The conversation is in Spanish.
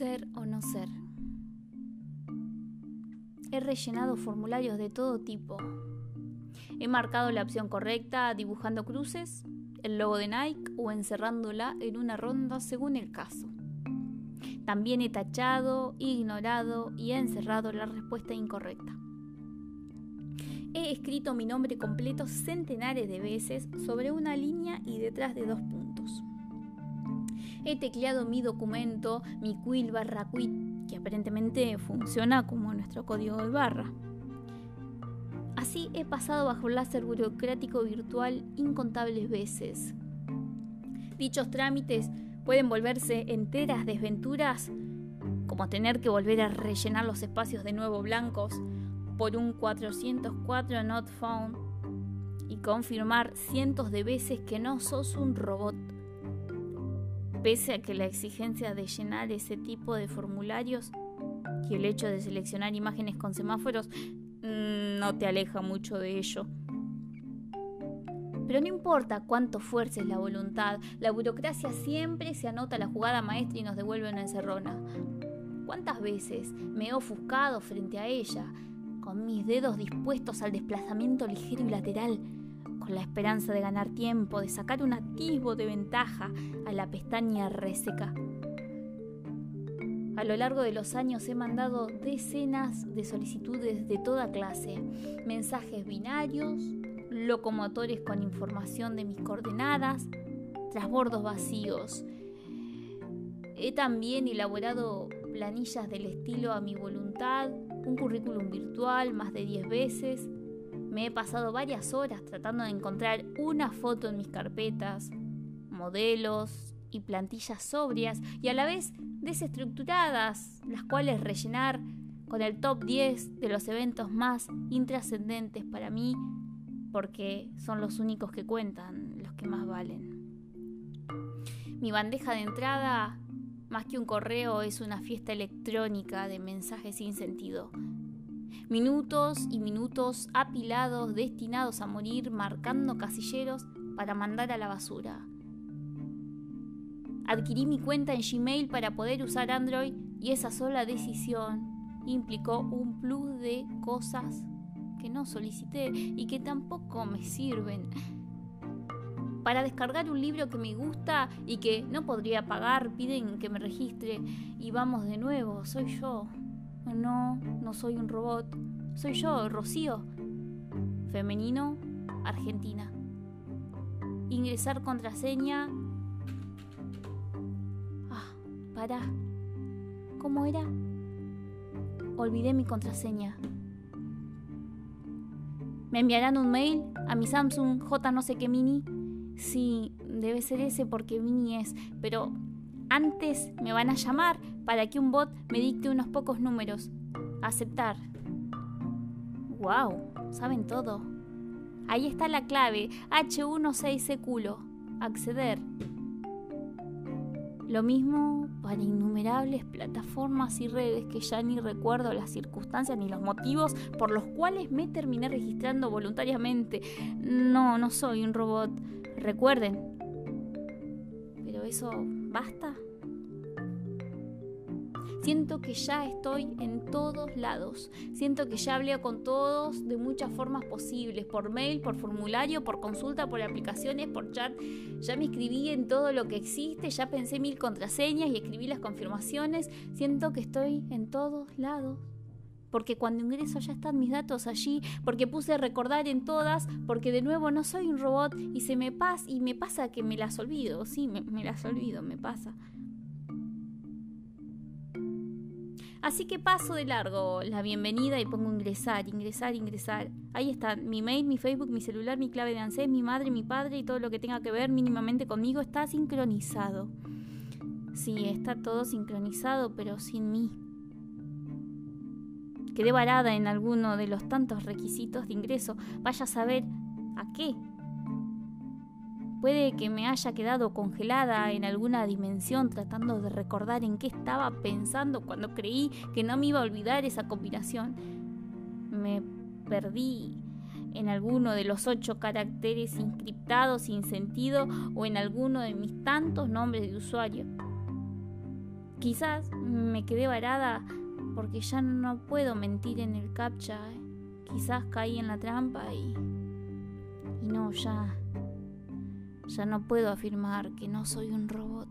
ser o no ser. He rellenado formularios de todo tipo. He marcado la opción correcta dibujando cruces, el logo de Nike o encerrándola en una ronda según el caso. También he tachado, ignorado y he encerrado la respuesta incorrecta. He escrito mi nombre completo centenares de veces sobre una línea y detrás de dos puntos. He tecleado mi documento, mi quill barra quit, que aparentemente funciona como nuestro código de barra. Así he pasado bajo el láser burocrático virtual incontables veces. Dichos trámites pueden volverse enteras desventuras, como tener que volver a rellenar los espacios de nuevo blancos por un 404 not found y confirmar cientos de veces que no sos un robot. Pese a que la exigencia de llenar ese tipo de formularios y el hecho de seleccionar imágenes con semáforos mm, no te aleja mucho de ello. Pero no importa cuánto fuerces la voluntad, la burocracia siempre se anota la jugada maestra y nos devuelve una encerrona. ¿Cuántas veces me he ofuscado frente a ella, con mis dedos dispuestos al desplazamiento ligero y lateral, la esperanza de ganar tiempo, de sacar un atisbo de ventaja a la pestaña reseca? A lo largo de los años he mandado decenas de solicitudes de toda clase, mensajes binarios, locomotores con información de mis coordenadas, trasbordos vacíos. He también elaborado planillas del estilo a mi voluntad, un currículum virtual más de 10 veces. Me he pasado varias horas tratando de encontrar una foto en mis carpetas, modelos y plantillas sobrias y a la vez desestructuradas, las cuales rellenar con el top 10 de los eventos más intrascendentes para mí porque son los únicos que cuentan, los que más valen. Mi bandeja de entrada, más que un correo, es una fiesta electrónica de mensajes sin sentido. Minutos y minutos apilados, destinados a morir, marcando casilleros para mandar a la basura. Adquirí mi cuenta en Gmail para poder usar Android y esa sola decisión implicó un plus de cosas que no solicité y que tampoco me sirven. Para descargar un libro que me gusta y que no podría pagar, piden que me registre y vamos de nuevo, soy yo. No, no soy un robot, soy yo, Rocío. Femenino, Argentina. Ingresar contraseña. Ah, para. ¿Cómo era? Olvidé mi contraseña. ¿Me enviarán un mail a mi Samsung J no sé qué mini? Sí, debe ser ese porque mini es, pero antes me van a llamar para que un bot me dicte unos pocos números. Aceptar. ¡Wow! Saben todo. Ahí está la clave, H16C culo. Acceder. Lo mismo para innumerables plataformas y redes que ya ni recuerdo las circunstancias ni los motivos por los cuales me terminé registrando voluntariamente. No, no soy un robot. Recuerden. Pero eso basta. Siento que ya estoy en todos lados. Siento que ya hablé con todos de muchas formas posibles, por mail, por formulario, por consulta, por aplicaciones, por chat. Ya me inscribí en todo lo que existe, ya pensé mil contraseñas y escribí las confirmaciones. Siento que estoy en todos lados. Porque cuando ingreso ya están mis datos allí, porque puse recordar en todas, porque de nuevo no soy un robot y se me pasa y me pasa que me las olvido, sí, me, las olvido, me pasa. Así que paso de largo la bienvenida y pongo ingresar, ingresar, ingresar. Ahí está mi mail, mi Facebook, mi celular, mi clave de ANSES, mi madre, mi padre y todo lo que tenga que ver mínimamente conmigo está sincronizado. Sí, está todo sincronizado, pero sin mí. Quedé varada en alguno de los tantos requisitos de ingreso. Vaya a saber a qué Puede que me haya quedado congelada en alguna dimensión tratando de recordar en qué estaba pensando cuando creí que no me iba a olvidar esa combinación. Me perdí en alguno de los ocho caracteres inscriptados sin sentido o en alguno de mis tantos nombres de usuario. Quizás me quedé varada porque ya no puedo mentir en el captcha. Quizás caí en la trampa y... Y no, ya... Ya no puedo afirmar que no soy un robot.